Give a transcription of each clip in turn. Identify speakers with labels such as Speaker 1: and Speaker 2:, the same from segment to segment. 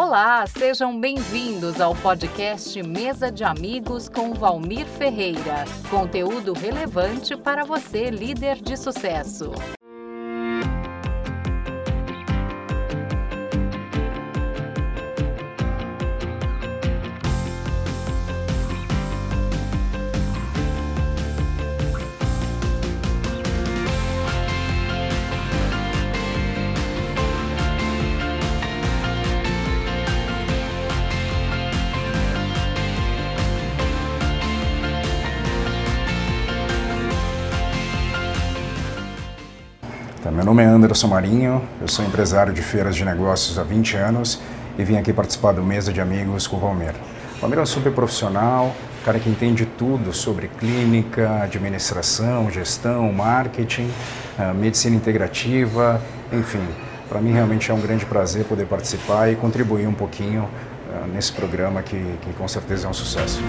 Speaker 1: Olá, sejam bem-vindos ao podcast Mesa de Amigos com Valmir Ferreira. Conteúdo relevante para você, líder de sucesso.
Speaker 2: Meu nome é Anderson Marinho, eu sou empresário de feiras de negócios há 20 anos e vim aqui participar do Mesa de Amigos com o Valmir. O é um super profissional, cara que entende tudo sobre clínica, administração, gestão, marketing, ah, medicina integrativa, enfim. Para mim realmente é um grande prazer poder participar e contribuir um pouquinho ah, nesse programa que, que com certeza é um sucesso.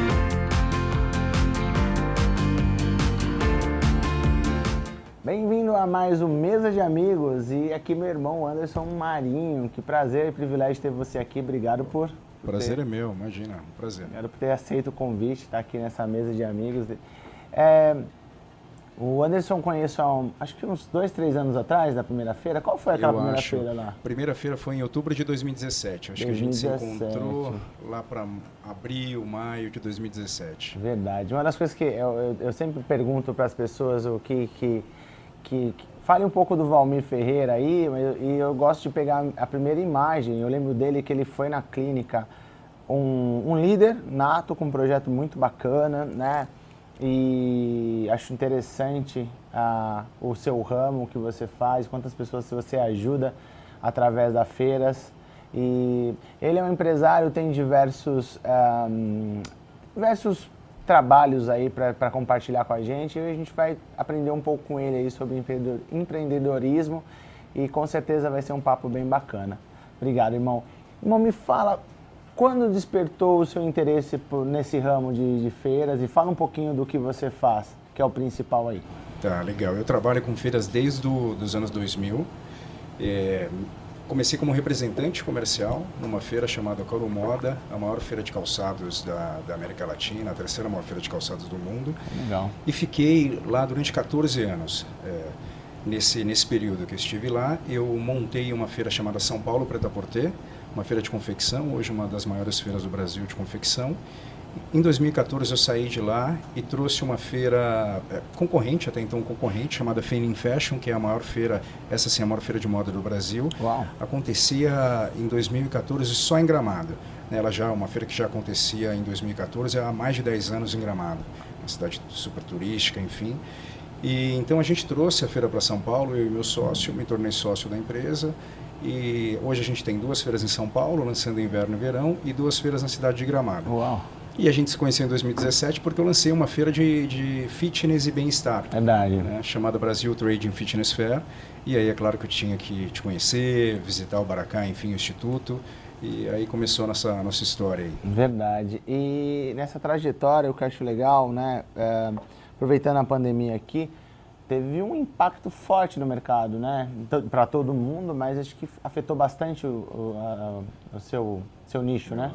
Speaker 3: Mais um Mesa de Amigos e aqui meu irmão Anderson Marinho. Que prazer e privilégio ter você aqui. Obrigado por.
Speaker 2: por prazer ter... é meu, imagina, um prazer.
Speaker 3: Obrigado por ter aceito o convite, estar aqui nessa mesa de amigos. É, o Anderson conheço há um, acho que uns dois, três anos atrás, da primeira feira. Qual foi aquela Eu primeira acho. feira lá?
Speaker 2: Primeira feira foi em outubro de 2017. Acho 2017. que a gente se encontrou lá para abril, maio de 2017.
Speaker 3: Verdade. Uma das coisas que eu, eu, eu sempre pergunto para as pessoas o que, que que, que fale um pouco do Valmir Ferreira aí, e eu gosto de pegar a primeira imagem. Eu lembro dele que ele foi na clínica, um, um líder nato com um projeto muito bacana, né? E acho interessante ah, o seu ramo, o que você faz, quantas pessoas você ajuda através das feiras. E ele é um empresário, tem diversos, ah, diversos trabalhos aí para compartilhar com a gente e a gente vai aprender um pouco com ele aí sobre empreendedorismo e com certeza vai ser um papo bem bacana. Obrigado, irmão. Irmão, me fala quando despertou o seu interesse por, nesse ramo de, de feiras e fala um pouquinho do que você faz, que é o principal aí.
Speaker 2: Tá, legal. Eu trabalho com feiras desde do, os anos 2000. É, Comecei como representante comercial numa feira chamada Coro Moda, a maior feira de calçados da, da, América Latina, a terceira maior feira de calçados do mundo.
Speaker 3: Legal.
Speaker 2: E fiquei lá durante 14 anos. É, nesse, nesse período que eu estive lá, eu montei uma feira chamada São Paulo Preta Porter, uma feira de confecção, hoje uma das maiores feiras do Brasil de confecção. Em 2014 eu saí de lá e trouxe uma feira é, concorrente, até então concorrente, chamada Fenin Fashion, que é a maior feira, essa sim é a maior feira de moda do Brasil.
Speaker 3: Uau.
Speaker 2: Acontecia em 2014 só em Gramado. Ela já uma feira que já acontecia em 2014 há mais de 10 anos em Gramado. Uma cidade super turística, enfim. E então a gente trouxe a feira para São Paulo, eu e meu sócio, me tornei sócio da empresa. E hoje a gente tem duas feiras em São Paulo, lançando inverno e verão, e duas feiras na cidade de Gramado.
Speaker 3: Uau.
Speaker 2: E a gente se conheceu em 2017 porque eu lancei uma feira de, de fitness e bem-estar.
Speaker 3: Verdade.
Speaker 2: Né, chamada Brasil Trading Fitness Fair. E aí é claro que eu tinha que te conhecer, visitar o Baracá, enfim, o Instituto. E aí começou a nossa, nossa história aí.
Speaker 3: Verdade. E nessa trajetória, o que eu acho legal, né? É, aproveitando a pandemia aqui, teve um impacto forte no mercado, né? Para todo mundo, mas acho que afetou bastante o, o, a, o seu, seu nicho, né?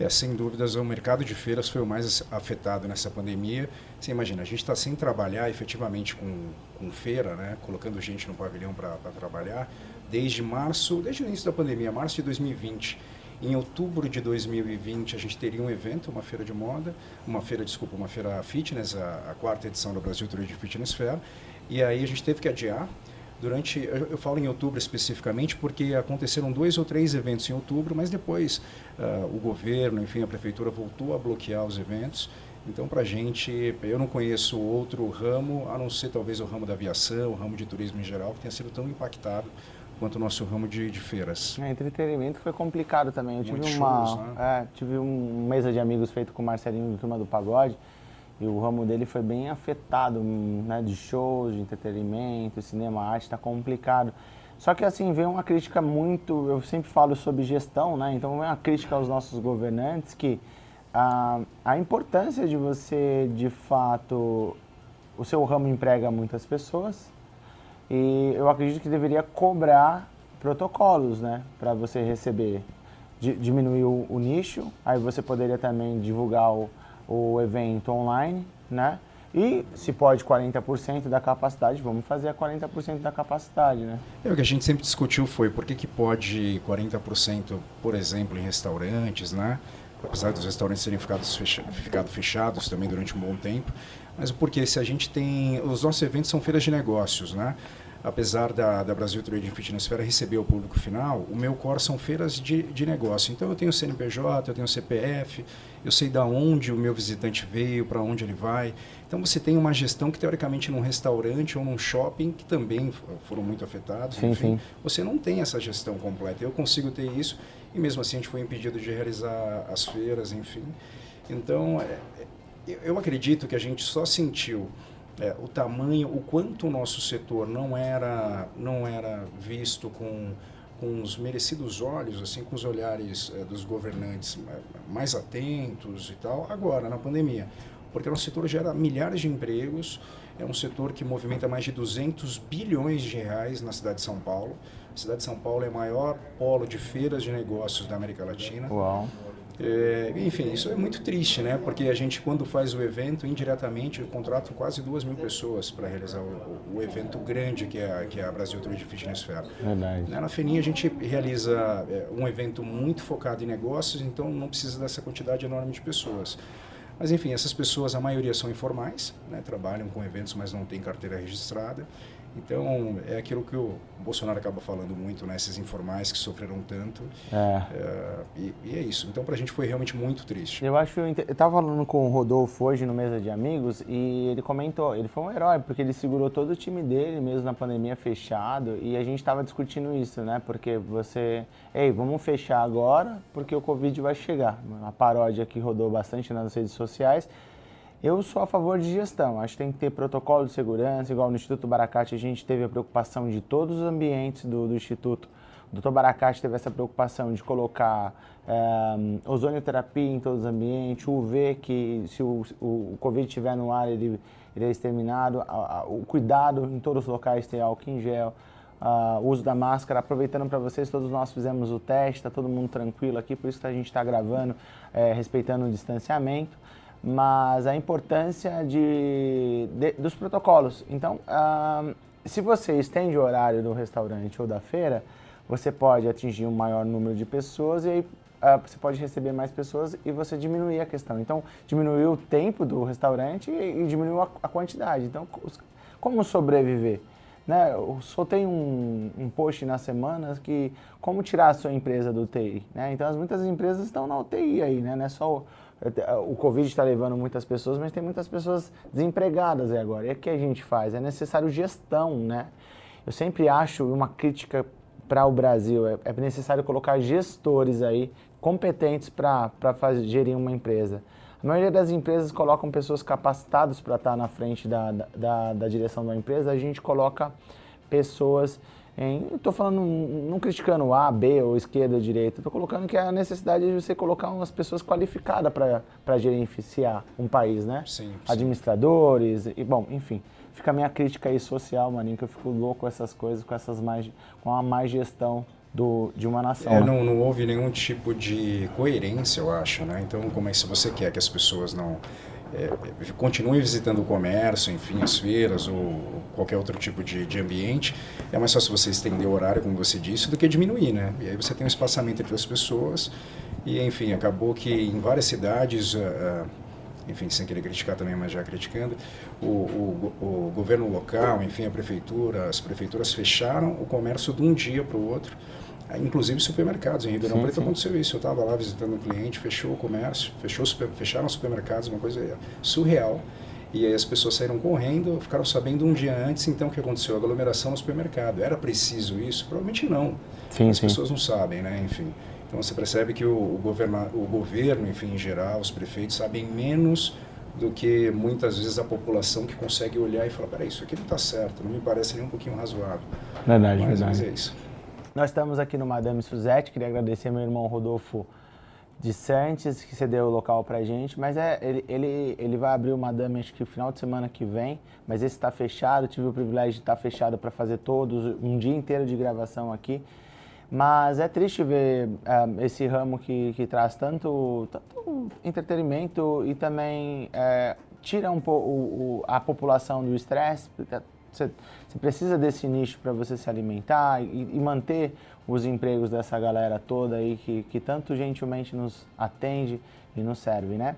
Speaker 2: É, sem dúvidas, o mercado de feiras foi o mais afetado nessa pandemia. Você imagina, a gente está sem trabalhar efetivamente com, com feira, né? colocando gente no pavilhão para trabalhar, desde março, desde o início da pandemia, março de 2020. Em outubro de 2020, a gente teria um evento, uma feira de moda, uma feira, desculpa, uma feira fitness, a, a quarta edição da Brasil Trade Fitness Fair. E aí a gente teve que adiar durante eu, eu, falo em outubro especificamente porque aconteceram dois ou três eventos em outubro mas depois uh, o governo enfim a prefeitura voltou a bloquear os eventos então para a gente eu não conheço outro ramo a não ser talvez o ramo da aviação o ramo de turismo em geral que tenha sido tão impactado quanto o nosso ramo de, de feiras.
Speaker 3: É, entretenimento foi complicado também. Eu tive Muitos uma, shows, né? é, tive um mesa de amigos feito com o Marcelinho do Turma do Pagode e o ramo dele foi bem afetado, né, de shows, de entretenimento, cinema, arte, está complicado. Só que assim, vem uma crítica muito, eu sempre falo sobre gestão, né? Então vem uma crítica aos nossos governantes que a, a importância de você, de fato, o seu ramo emprega muitas pessoas e eu acredito que deveria cobrar protocolos, né, para você receber diminuir o, o, nicho, aí você poderia também divulgar o, o evento online, né? E se pode 40% da capacidade, vamos fazer a 40% da capacidade, né?
Speaker 2: É, o que a gente sempre discutiu foi por que, que pode 40%, por exemplo, em restaurantes, né? Apesar dos restaurantes terem ficado, fecha, ficado fechados também durante um bom tempo, mas porque se a gente tem... Os nossos eventos são feiras de negócios, né? Apesar da, da Brasil Trade Fitness Fair receber o público final, o meu core são feiras de, de negócio. Então eu tenho CNPJ, eu tenho CPF, eu sei da onde o meu visitante veio, para onde ele vai. Então você tem uma gestão que teoricamente num restaurante ou num shopping, que também foram muito afetados, sim, enfim, sim. você não tem essa gestão completa. Eu consigo ter isso e mesmo assim a gente foi impedido de realizar as feiras, enfim. Então é, eu acredito que a gente só sentiu é, o tamanho, o quanto o nosso setor não era, não era visto com, com os merecidos olhos, assim, com os olhares é, dos governantes é, mais atentos e tal, agora, na pandemia. Porque o nosso setor gera milhares de empregos, é um setor que movimenta mais de 200 bilhões de reais na cidade de São Paulo. A cidade de São Paulo é o maior polo de feiras de negócios da América Latina.
Speaker 3: Uau.
Speaker 2: É, enfim, isso é muito triste, né? Porque a gente, quando faz o evento, indiretamente, contrata quase duas mil pessoas para realizar o, o, evento grande que é, que é a Brasil Trade Fitness Fair.
Speaker 3: Verdade.
Speaker 2: Na FENIA, a gente realiza é, um evento muito focado em negócios, então não precisa dessa quantidade enorme de pessoas. Mas, enfim, essas pessoas, a maioria são informais, né? trabalham com eventos, mas não têm carteira registrada. Então, é aquilo que o Bolsonaro acaba falando muito, né? Esses informais que sofreram tanto. É. é e, e, é isso. Então, para a gente foi realmente muito triste.
Speaker 3: Eu acho... Eu estava falando com o Rodolfo hoje no Mesa de Amigos e ele comentou, ele foi um herói, porque ele segurou todo o time dele, mesmo na pandemia fechado, e a gente estava discutindo isso, né? Porque você... Ei, vamos fechar agora, porque o Covid vai chegar. Uma paródia que rodou bastante nas redes sociais. Eu sou a favor de gestão. Acho que tem que ter protocolo de segurança, igual no Instituto Baracate a gente teve a preocupação de todos os ambientes do, do Instituto. O doutor Baracate teve essa preocupação de colocar é, ozonioterapia em todos os ambientes, UV, que se o, o, o Covid estiver no ar, ele, ele é exterminado, a, a, o cuidado em todos os locais, ter álcool em gel, o uso da máscara. Aproveitando para vocês, todos nós fizemos o teste, está todo mundo tranquilo aqui, por isso que a gente está gravando, é, respeitando o distanciamento mas a importância de, de dos protocolos. Então, se você estende o horário do restaurante ou da feira, você pode atingir um maior número de pessoas e aí ah, você pode receber mais pessoas e você diminuir a questão. Então, diminuiu o tempo do restaurante e, e diminuiu a, a, quantidade. Então, como sobreviver? Né? Eu soltei um, um post na semana que como tirar a sua empresa do TI. Né? Então, muitas empresas estão na UTI aí, né? não é só o Covid está levando muitas pessoas, mas tem muitas pessoas desempregadas aí agora. E o que a gente faz? É necessário gestão, né? Eu sempre acho uma crítica para o Brasil, é, é, necessário colocar gestores aí competentes para gerir uma empresa. A maioria das empresas colocam pessoas capacitadas para estar na frente da, da, da direção da empresa, a gente coloca pessoas Estou falando, não criticando A, B ou esquerda ou direita, estou colocando que é a necessidade de você colocar umas pessoas qualificadas para gerenciar um país, né?
Speaker 2: Sim, sim.
Speaker 3: Administradores, e bom, enfim. Fica a minha crítica aí social, maninho, que eu fico louco com essas coisas, com essas mais, com a má gestão do, de uma nação.
Speaker 2: É, né? não, não houve nenhum tipo de coerência, eu acho, né? Então, como é que se você quer que as pessoas não é, continue visitando o comércio, enfim, as feiras ou qualquer outro tipo de, de ambiente, é mais fácil você estender o horário, como você disse, do que diminuir, né? E aí você tem um espaçamento entre as pessoas. E, enfim, acabou que em várias cidades, uh, enfim, sem querer criticar também, mas já criticando, o, o, o governo local, enfim, a prefeitura, as prefeituras fecharam o comércio de um dia para o outro, inclusive supermercados. Em Ribeirão sim, Preto sim. aconteceu isso. Eu estava lá visitando um cliente, fechou o comércio, fechou, fecharam os supermercados, uma coisa surreal. E aí as pessoas saíram correndo, ficaram sabendo um dia antes, então o que aconteceu? Aglomeração no supermercado. Era preciso isso? Provavelmente não.
Speaker 3: Sim,
Speaker 2: as pessoas não sabem, né? Enfim. Então você percebe que o, o, governa, o governo, enfim, em geral, os prefeitos sabem menos do que muitas vezes a população que consegue olhar e falar, peraí, isso aqui não está certo, não me parece nem um pouquinho razoável.
Speaker 3: Verdade,
Speaker 2: mas,
Speaker 3: verdade.
Speaker 2: Mas é isso.
Speaker 3: Nós estamos aqui no Madame Suzette, queria agradecer meu irmão Rodolfo de Santos, que cedeu o local para gente, mas é, ele, ele, ele vai abrir o Madame acho que no final de semana que vem, mas esse está fechado, tive o privilégio de estar tá fechado para fazer todos, um dia inteiro de gravação aqui. Mas é triste ver uh, esse ramo que, que traz tanto, tanto entretenimento e também uh, tira um pouco a população do estresse. Você, precisa desse nicho para você se alimentar e, e, manter os empregos dessa galera toda aí que, que tanto gentilmente nos atende e nos serve, né?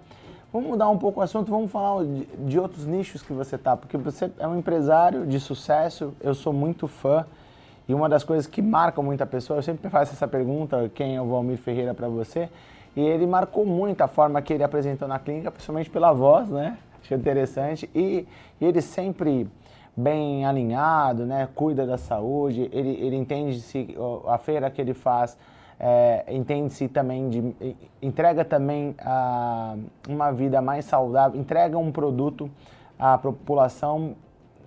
Speaker 3: Vamos mudar um pouco o assunto, vamos falar de, de outros nichos que você tá, porque você é um empresário de sucesso, eu sou muito fã e uma das coisas que marcam muita pessoa, eu sempre faço essa pergunta, quem é o Valmir Ferreira para você? E ele marcou muito a forma que ele apresentou na clínica, principalmente pela voz, né? Achei interessante. E, e ele sempre bem alinhado, né? Cuida da saúde, ele, ele entende se a feira que ele faz é, entende-se também de entrega também a, uma vida mais saudável, entrega um produto à população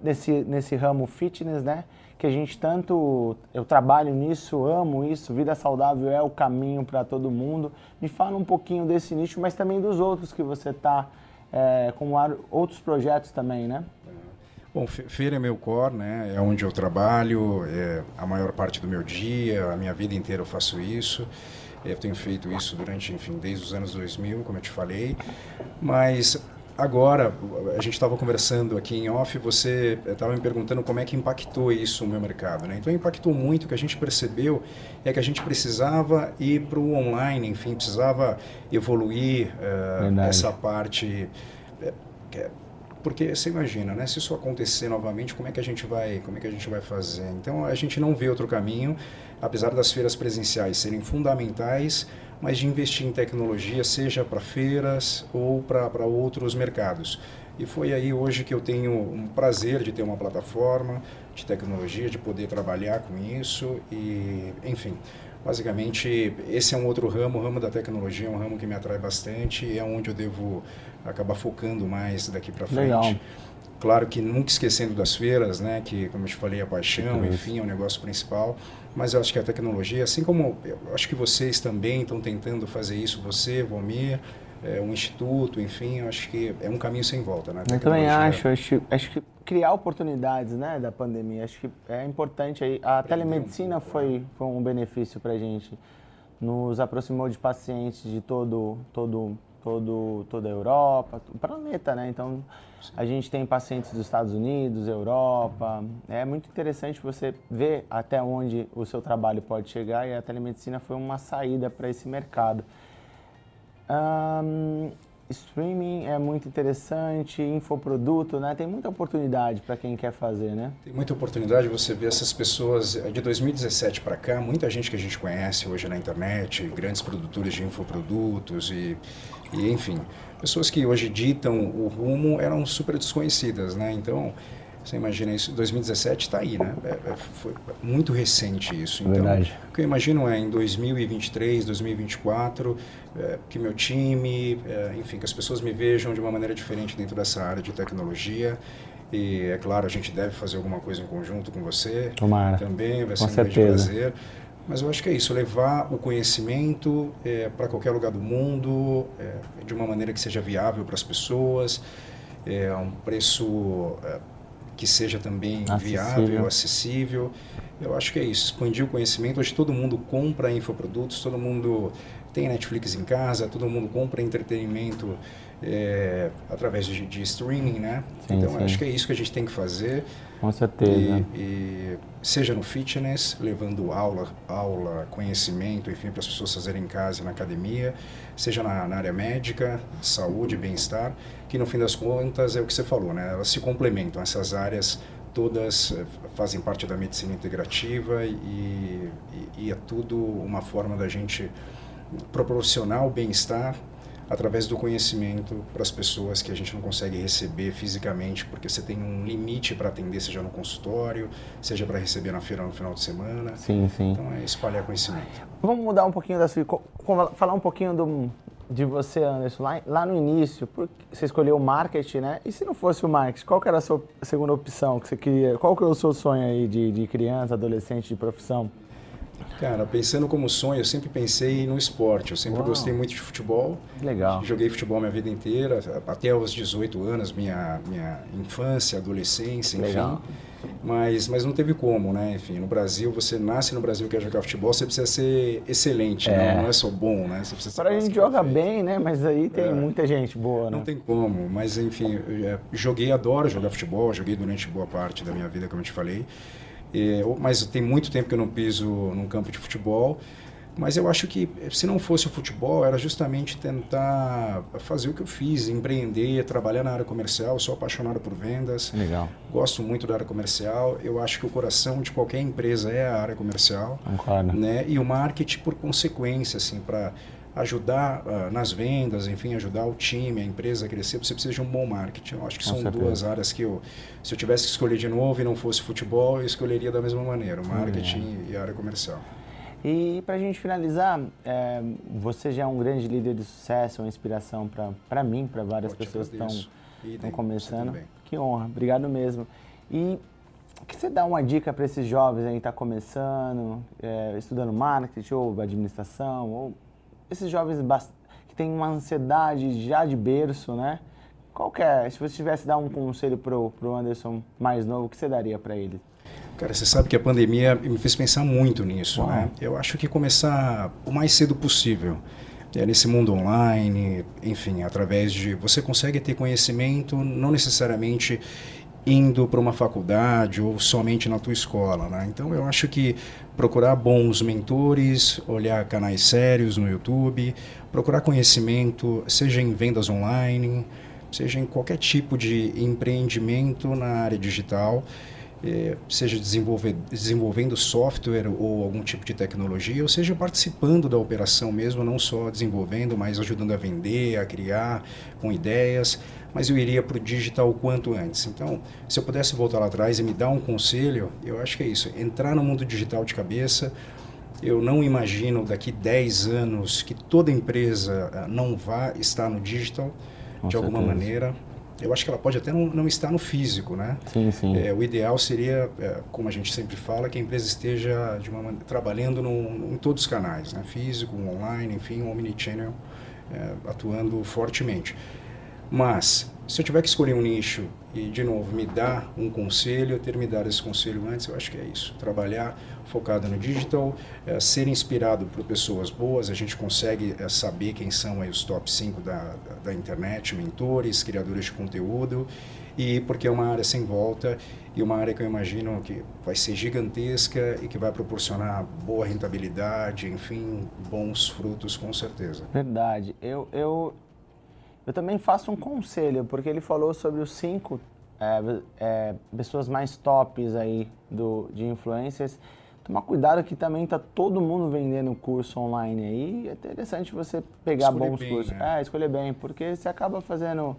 Speaker 3: nesse, nesse ramo fitness, né? que a gente tanto. Eu trabalho nisso, amo isso, vida saudável é o caminho para todo mundo. Me fala um pouquinho desse nicho, mas também dos outros que você está, é, com outros projetos também, né?
Speaker 2: Bom, feira é meu core, né? É onde eu trabalho, é a maior parte do meu dia, a minha vida inteira eu faço isso. Eu tenho feito isso durante, enfim, desde os anos 2000, como eu te falei. Mas Agora, a gente estava conversando aqui em off, você estava me perguntando como é que impactou isso no meu mercado. Né? Então, impactou muito. O que a gente percebeu é que a gente precisava ir para o online, enfim, precisava evoluir uh, essa parte. Uh, porque você imagina, né? Se isso acontecer novamente, como é que a gente vai, como é que a gente vai fazer? Então, a gente não vê outro caminho, apesar das feiras presenciais serem fundamentais mas de investir em tecnologia, seja para feiras ou para outros mercados. E foi aí hoje que eu tenho um prazer de ter uma plataforma de tecnologia, de poder trabalhar com isso e, enfim, basicamente esse é um outro ramo, o ramo da tecnologia é um ramo que me atrai bastante e é onde eu devo acabar focando mais daqui para frente. Legal. Claro que nunca esquecendo das feiras, né, que como eu te falei, a paixão, enfim, é o negócio principal, mas eu acho que a tecnologia, assim como eu acho que vocês também estão tentando fazer isso, você, Vomir, é, um instituto, enfim, eu acho que é um caminho sem volta, né?
Speaker 3: Eu também acho, acho, acho que criar oportunidades, né, da pandemia, acho que é importante aí. A telemedicina um foi, foi um benefício para a gente, nos aproximou de pacientes de todo, todo todo, toda a Europa, o planeta, né? Então, Sim. a gente tem pacientes dos Estados Unidos, Europa. É muito interessante você ver até onde o seu trabalho pode chegar e a telemedicina foi uma saída para esse mercado. Um, streaming é muito interessante, infoproduto, né? Tem muita oportunidade para quem quer fazer, né?
Speaker 2: Tem muita oportunidade, você vê essas pessoas é, de 2017 para cá, muita gente que a gente conhece hoje na internet, grandes produtores de infoprodutos e e enfim, pessoas que hoje ditam o rumo eram super desconhecidas, né? Então, você imagina isso, 2017 está aí, né? É, é, foi muito recente isso. Então, Verdade. o que eu imagino é em 2023, 2024, é, que meu time, é, enfim, que as pessoas me vejam de uma maneira diferente dentro dessa área de tecnologia. E é claro, a gente deve fazer alguma coisa em conjunto com você.
Speaker 3: Tomara.
Speaker 2: Também, vai ser com um certeza. grande prazer. Mas eu acho que é isso, levar o conhecimento é, para qualquer lugar do mundo, é, de uma maneira que seja viável para as pessoas, é, a um preço que seja também acessível. viável, acessível. Eu acho que é isso, expandir o conhecimento. Hoje todo mundo compra infoprodutos, todo mundo tem Netflix em casa, todo mundo compra entretenimento é, através de, de, streaming, né? Sim, então sim. acho que é isso que a gente tem que fazer.
Speaker 3: Com certeza.
Speaker 2: E, e, seja no fitness, levando aula, aula, conhecimento, enfim, para as pessoas fazerem em casa, na academia, seja na, na área médica, saúde, bem-estar, que no fim das contas é o que você falou, né? Elas se complementam, essas áreas todas eh, fazem parte da medicina integrativa e, e, e é tudo uma forma da gente proporcionar o bem-estar através do conhecimento para as pessoas que a gente não consegue receber fisicamente, porque você tem um limite para atender, seja no consultório, seja para receber na feira no final de semana.
Speaker 3: Sim, sim.
Speaker 2: Então é espalhar conhecimento.
Speaker 3: Vamos mudar um pouquinho da sua. falar um pouquinho do, de você, Anderson. Lá, lá no início, você escolheu o marketing, né? E se não fosse o marketing, qual que era a sua segunda opção que você queria? Qual que é o seu sonho aí de, de criança, adolescente, de profissão?
Speaker 2: Cara, pensando como sonho, eu sempre pensei no esporte. Eu sempre Uau. gostei muito de futebol.
Speaker 3: Legal.
Speaker 2: Joguei futebol minha vida inteira, até os 18 anos, minha, minha infância, adolescência, enfim. Legal. Mas, mas não teve como, né? Enfim, no Brasil, você nasce no Brasil e quer jogar futebol, você precisa ser excelente, é. não, não é só bom, né? Você precisa
Speaker 3: Para a gente joga bem, né? Mas aí tem é. muita gente boa,
Speaker 2: né? Não tem como, mas enfim, é, joguei, adoro jogar futebol, joguei durante boa parte da minha vida, como eu te falei. E, mas tem muito tempo que eu não piso num campo de futebol. Mas eu acho que se não fosse o futebol, era justamente tentar fazer o que eu fiz, empreender, trabalhar na área comercial. Eu sou apaixonado por vendas.
Speaker 3: Legal.
Speaker 2: Gosto muito da área comercial. Eu acho que o coração de qualquer empresa é a área comercial.
Speaker 3: Claro.
Speaker 2: Né? E o marketing por consequência, assim, para ajudar uh, nas vendas, enfim, ajudar o time, a empresa a crescer, você precisa de um bom marketing. Eu acho que Com são certeza. duas áreas que eu, se eu tivesse que escolher de novo e não fosse futebol, eu escolheria da mesma maneira, o marketing é. e a área comercial.
Speaker 3: E para a gente finalizar, é, você já é um grande líder de sucesso, uma inspiração para mim, para várias pessoas que estão começando. Que honra, obrigado mesmo. E que você dá uma dica para esses jovens aí que estão tá começando, é, estudando marketing ou administração, ou esses jovens que têm uma ansiedade já de berço, né? Qual é, se você tivesse dar um conselho para o Anderson mais novo, o que você daria para ele?
Speaker 2: Cara, você sabe que a pandemia me fez pensar muito nisso, né? Eu acho que começar o mais cedo possível. É, nesse mundo online, enfim, através de... Você consegue ter conhecimento, não necessariamente indo para uma faculdade ou somente na tua escola, né? Então eu acho que procurar bons mentores, olhar canais sérios no YouTube, procurar conhecimento, seja em vendas online, seja em qualquer tipo de empreendimento na área digital seja desenvolvendo software ou algum tipo de tecnologia, ou seja participando da operação mesmo, não só desenvolvendo, mas ajudando a vender, a criar com ideias. Mas eu iria para o digital o quanto antes. Então, se eu pudesse voltar lá atrás e me dar um conselho, eu acho que é isso: entrar no mundo digital de cabeça. Eu não imagino daqui 10 anos que toda empresa ah, não vá estar no digital com de certeza. alguma maneira eu acho que ela pode até não, não estar no físico, né?
Speaker 3: Sim, sim.
Speaker 2: É, o ideal seria, é, como a gente sempre fala, que a empresa esteja de uma, trabalhando no, em todos os canais, né? Físico, online, enfim, um omnichannel, é, atuando fortemente. Mas, se eu tiver que escolher um nicho e, de novo, me dar um conselho, ter me dado esse conselho antes, eu acho que é isso. Trabalhar focado no digital, é, ser inspirado por pessoas boas, a gente consegue é, saber quem são aí os top 5 da, da, da, internet, mentores, criadores de conteúdo, e porque é uma área sem volta e uma área que eu imagino que vai ser gigantesca e que vai proporcionar boa rentabilidade, enfim, bons frutos com certeza.
Speaker 3: Verdade. Eu, eu, eu também faço um conselho, porque ele falou sobre os cinco é, é, pessoas mais tops aí do, de influencers. Tomar cuidado que também está todo mundo vendendo curso online aí. É interessante você pegar escolher bons bem, cursos. Né? É, escolher bem, porque você acaba fazendo.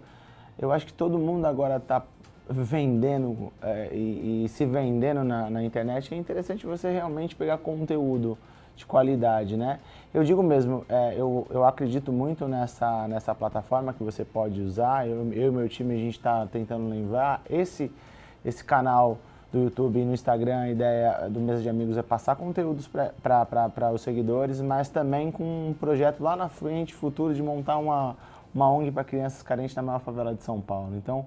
Speaker 3: Eu acho que todo mundo agora está vendendo é, e, e, se vendendo na, na internet. É interessante você realmente pegar conteúdo de qualidade, né? Eu digo mesmo, é, eu, eu acredito muito nessa, nessa plataforma que você pode usar. Eu, eu e meu time, a gente está tentando lembrar. Esse, esse canal do YouTube e no Instagram, a ideia do Mesa de Amigos é passar conteúdos para os seguidores, mas também com um projeto lá na frente, futuro, de montar uma, uma ONG para crianças carentes na maior favela de São Paulo. Então,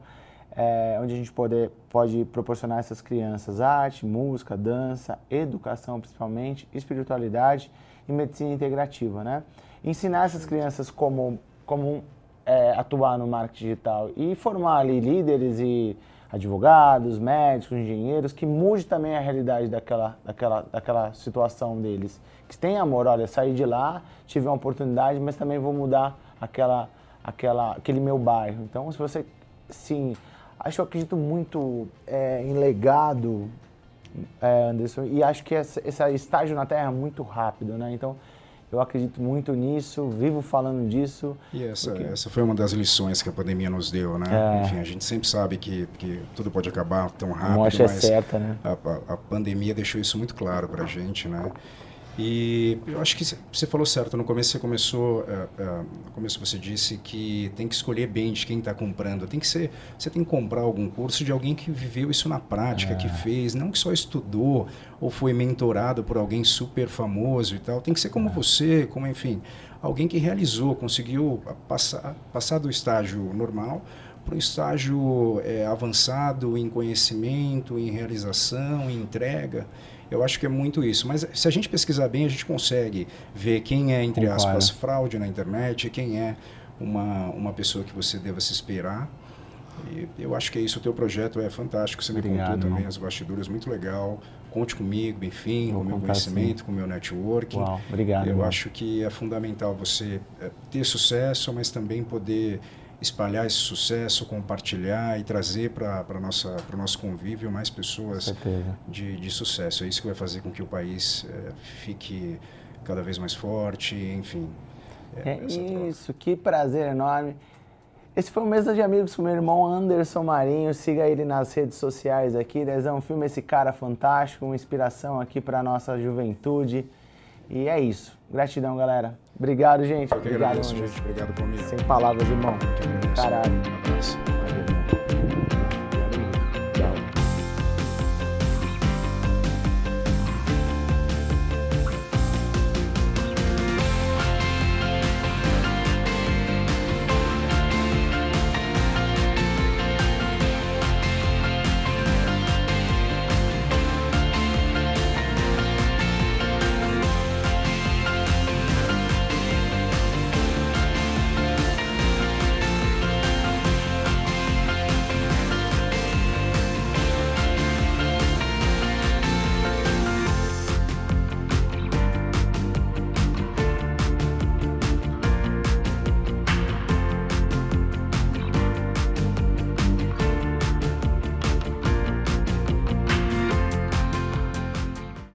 Speaker 3: é, onde a gente pode, pode proporcionar a essas crianças arte, música, dança, educação principalmente, espiritualidade e medicina integrativa, né? Ensinar essas crianças como, como é, atuar no marketing digital e formar ali líderes e advogados, médicos, engenheiros, que mude também a realidade daquela, daquela, daquela situação deles. Que tenha amor, olha, saí de lá, tive uma oportunidade, mas também vou mudar aquela, aquela, aquele meu bairro. Então, se você, sim, acho que eu acredito muito é, em legado, é, Anderson, e acho que essa, esse estágio na Terra é muito rápido, né? Então, eu acredito muito nisso, vivo falando disso.
Speaker 2: E essa, porque... essa foi uma das lições que a pandemia nos deu, né? É. Enfim, a gente sempre sabe que, que tudo pode acabar tão rápido,
Speaker 3: mas é certa, né?
Speaker 2: a, a, a pandemia deixou isso muito claro para a gente, né? E eu acho que você falou certo. No começo você começou, uh, uh, no começo você disse que tem que escolher bem de quem está comprando. Tem que ser, você tem que comprar algum curso de alguém que viveu isso na prática, é. que fez, não que só estudou ou foi mentorado por alguém super famoso e tal. Tem que ser como é. você, como enfim, alguém que realizou, conseguiu passar, passar do estágio normal para um estágio é, avançado em conhecimento, em realização, em entrega. Eu acho que é muito isso. Mas se a gente pesquisar bem, a gente consegue ver quem é, entre Concordo. aspas, fraude na internet, quem é uma, uma pessoa que você deva se esperar. E eu acho que é isso. O teu projeto é fantástico. Você Obrigado, me contou também as bastidores, muito legal. Conte comigo, enfim, Vou com o meu conhecimento, com o meu networking.
Speaker 3: Uau, obrigado.
Speaker 2: Eu
Speaker 3: irmão.
Speaker 2: acho que é fundamental você é, ter sucesso, mas também poder espalhar esse sucesso, compartilhar e trazer para o nosso convívio mais pessoas de, de sucesso. É isso que vai fazer com que o país é, fique cada vez mais forte, enfim.
Speaker 3: É, é isso, troca. que prazer enorme. Esse foi o Mesa de Amigos com meu irmão Anderson Marinho. Siga ele nas redes sociais aqui. Dezão, filme esse cara fantástico, uma inspiração aqui para nossa juventude. E é isso. Gratidão, galera. Obrigado, gente.
Speaker 2: Eu que
Speaker 3: Obrigado,
Speaker 2: agradeço, gente. Obrigado, comigo.
Speaker 3: Sem palavras, irmão. Caralho.
Speaker 2: Um abraço.